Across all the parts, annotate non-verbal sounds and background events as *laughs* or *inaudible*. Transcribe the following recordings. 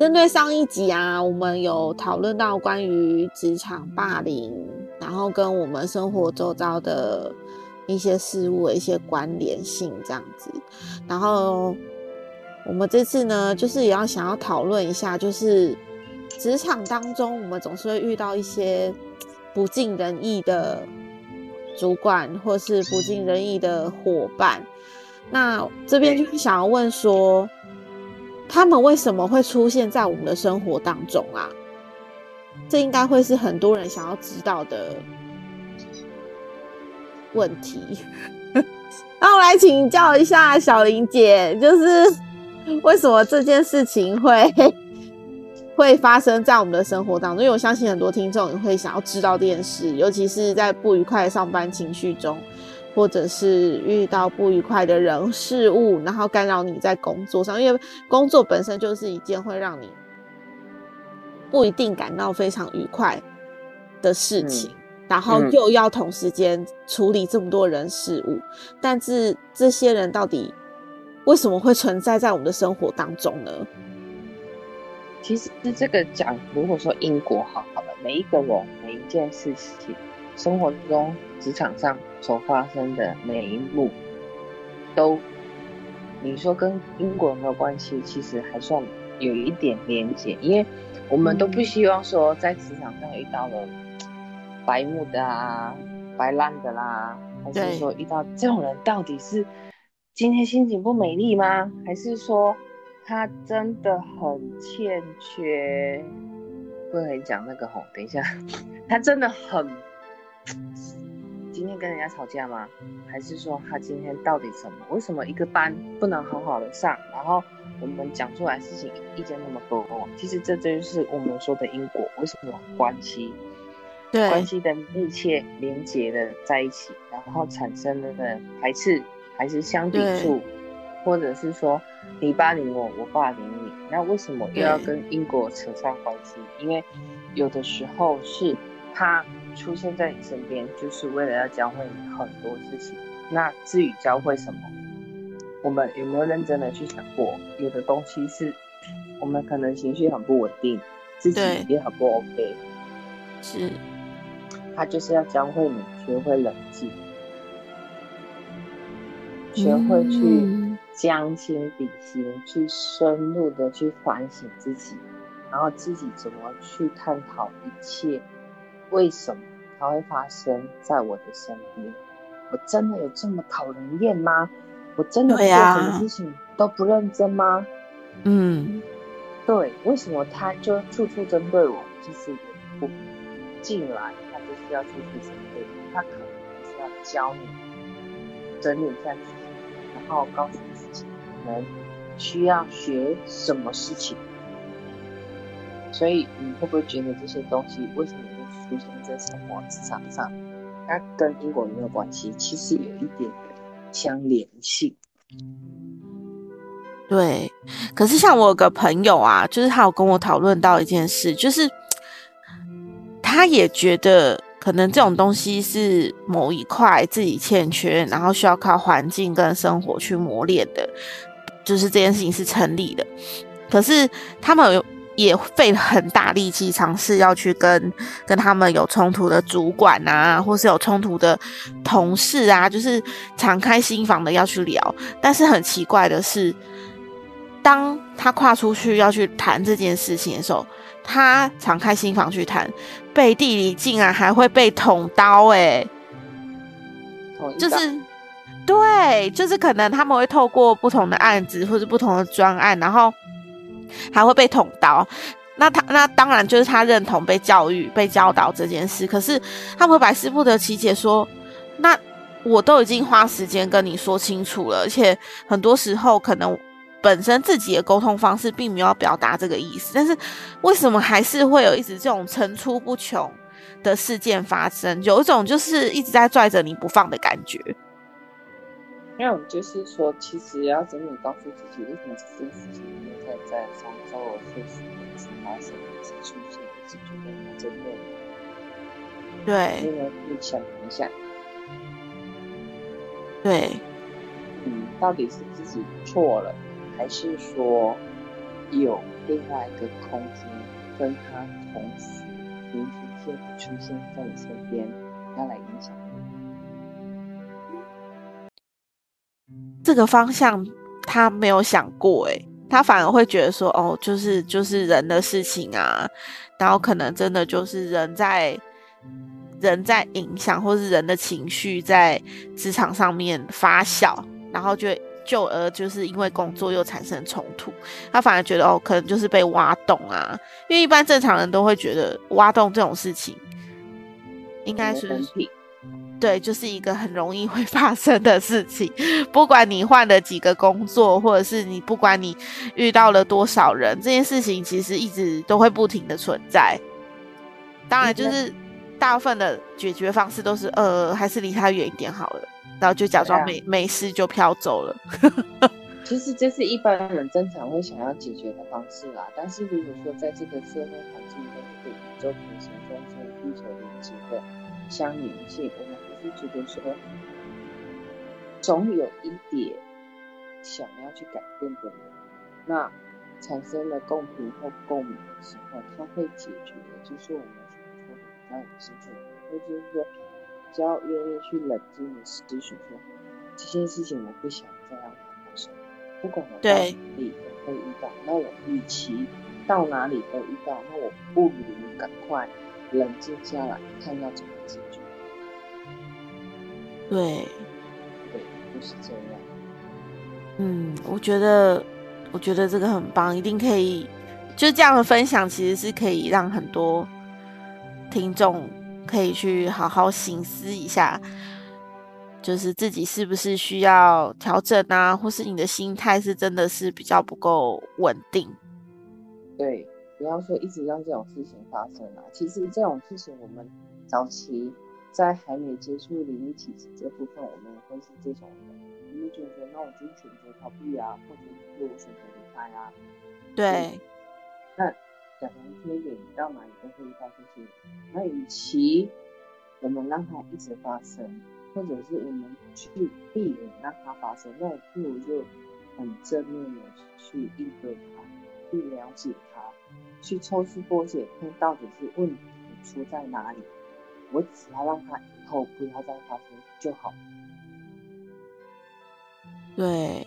针对上一集啊，我们有讨论到关于职场霸凌，然后跟我们生活周遭的一些事物的一些关联性这样子。然后我们这次呢，就是也要想要讨论一下，就是职场当中，我们总是会遇到一些不尽人意的主管，或是不尽人意的伙伴。那这边就是想要问说。他们为什么会出现在我们的生活当中啊？这应该会是很多人想要知道的问题。*laughs* 那我来请教一下小林姐，就是 *laughs* 为什么这件事情会 *laughs* 会发生在我们的生活当中？因为我相信很多听众也会想要知道这件事，尤其是在不愉快的上班情绪中。或者是遇到不愉快的人事物，然后干扰你在工作上，因为工作本身就是一件会让你不一定感到非常愉快的事情，然后又要同时间处理这么多人事物，但是这些人到底为什么会存在在我们的生活当中呢？其实这个讲，如果说因果好好了，每一个人每一件事情。生活中、职场上所发生的每一幕，都你说跟因果有没有关系？其实还算有一点连结，因为我们都不希望说在职场上遇到了白目的啊、白烂的啦，还是说遇到这种人到底是今天心情不美丽吗？还是说他真的很欠缺？不能讲那个吼，等一下，*laughs* 他真的很。今天跟人家吵架吗？还是说他今天到底什么？为什么一个班不能好好的上？然后我们讲出来事情意见那么多，其实这就是我们说的因果。为什么关系？对，关系的密切连接的在一起，然后产生了的排斥还是相抵触，或者是说你霸凌我，我霸凌你，那为什么又要跟因果扯上关系？因为有的时候是他。出现在你身边，就是为了要教会你很多事情。那至于教会什么，我们有没有认真的去想过？有的东西是我们可能情绪很不稳定，自己也很不 OK。是，他就是要教会你学会冷静，学会去将心比心，去深入的去反省自己，然后自己怎么去探讨一切。为什么它会发生在我的身边？我真的有这么讨人厌吗？我真的做什么事情都不认真吗？嗯，对，为什么他就处处针对我？其实不进来，他就是要处处针对你，他可能是要教你整理一下自己，然后告诉自己可能需要学什么事情。所以你会不会觉得这些东西为什么？出现在生活职场上，它跟因果有没有关系？其实有一点相联性。对，可是像我有个朋友啊，就是他有跟我讨论到一件事，就是他也觉得可能这种东西是某一块自己欠缺，然后需要靠环境跟生活去磨练的，就是这件事情是成立的。可是他们有也费了很大力气，尝试要去跟跟他们有冲突的主管啊，或是有冲突的同事啊，就是敞开心房的要去聊。但是很奇怪的是，当他跨出去要去谈这件事情的时候，他敞开心房去谈，背地里竟然还会被捅刀哎，就是对，就是可能他们会透过不同的案子或者不同的专案，然后还会被捅刀。那他那当然就是他认同被教育、被教导这件事，可是他们会百思不得其解，说那我都已经花时间跟你说清楚了，而且很多时候可能。本身自己的沟通方式并没有表达这个意思，但是为什么还是会有一直这种层出不穷的事件发生？有一种就是一直在拽着你不放的感觉。那我们就是说，其实要真的告诉自己，为什么这件事情在在上周四十年次发生，一直出现，一直觉得它真的。对，因为你想一下，对，嗯，到底是自己错了？还是说有另外一个空间，跟他同时平行线出现在你身边，要来影响这个方向他没有想过，诶，他反而会觉得说，哦，就是就是人的事情啊，然后可能真的就是人在人在影响，或是人的情绪在职场上面发酵，然后就。就而就是因为工作又产生冲突，他反而觉得哦，可能就是被挖洞啊。因为一般正常人都会觉得挖洞这种事情，应该是对，就是一个很容易会发生的事情。不管你换了几个工作，或者是你不管你遇到了多少人，这件事情其实一直都会不停的存在。当然，就是大部分的解决方式都是呃，还是离他远一点好了。然后就假装没没事就飘走了。其实这是一般人正常会想要解决的方式啦。但是如果说在这个社会环境跟这个宇宙平行中间地球连接的相连性，我们就觉得说，总有一点想要去改变的人，那产生了共鸣或共鸣的时候，它会解决的就是我们所说的比较有智慧，或就是说。只要愿意去冷静的思索，说这件事情我不想再让它发生，不管我到哪里都会遇到，那我与其到哪里都遇到，那我不如赶快冷静下来，看要怎么解决。对，对，就是这样。嗯，我觉得，我觉得这个很棒，一定可以，就这样的分享，其实是可以让很多听众。可以去好好醒思一下，就是自己是不是需要调整啊，或是你的心态是真的是比较不够稳定。对，不要说一直让这种事情发生啊。其实这种事情，我们早期在还没接触灵异体质这部分，我们会是这种人，你会觉得那我就选择逃避啊，或者是我选择离开啊。对，那。讲难听一点，你到哪里都会遇到这些。那与其我们让它一直发生，或者是我们去避免让它发生，那不如就很正面的去应对它，去了解它，去抽丝剥茧，看到底是问题出在哪里。我只要让他以后不要再发生就好。对。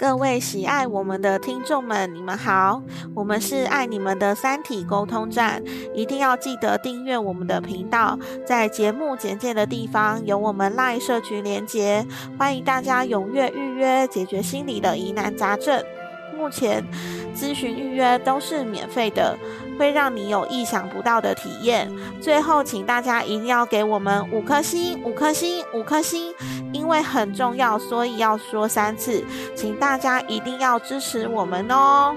各位喜爱我们的听众们，你们好，我们是爱你们的三体沟通站，一定要记得订阅我们的频道，在节目简介的地方有我们赖社群连结，欢迎大家踊跃预约，解决心理的疑难杂症。目前咨询预约都是免费的，会让你有意想不到的体验。最后，请大家一定要给我们五颗星，五颗星，五颗星，因为很重要，所以要说三次，请大家一定要支持我们哦。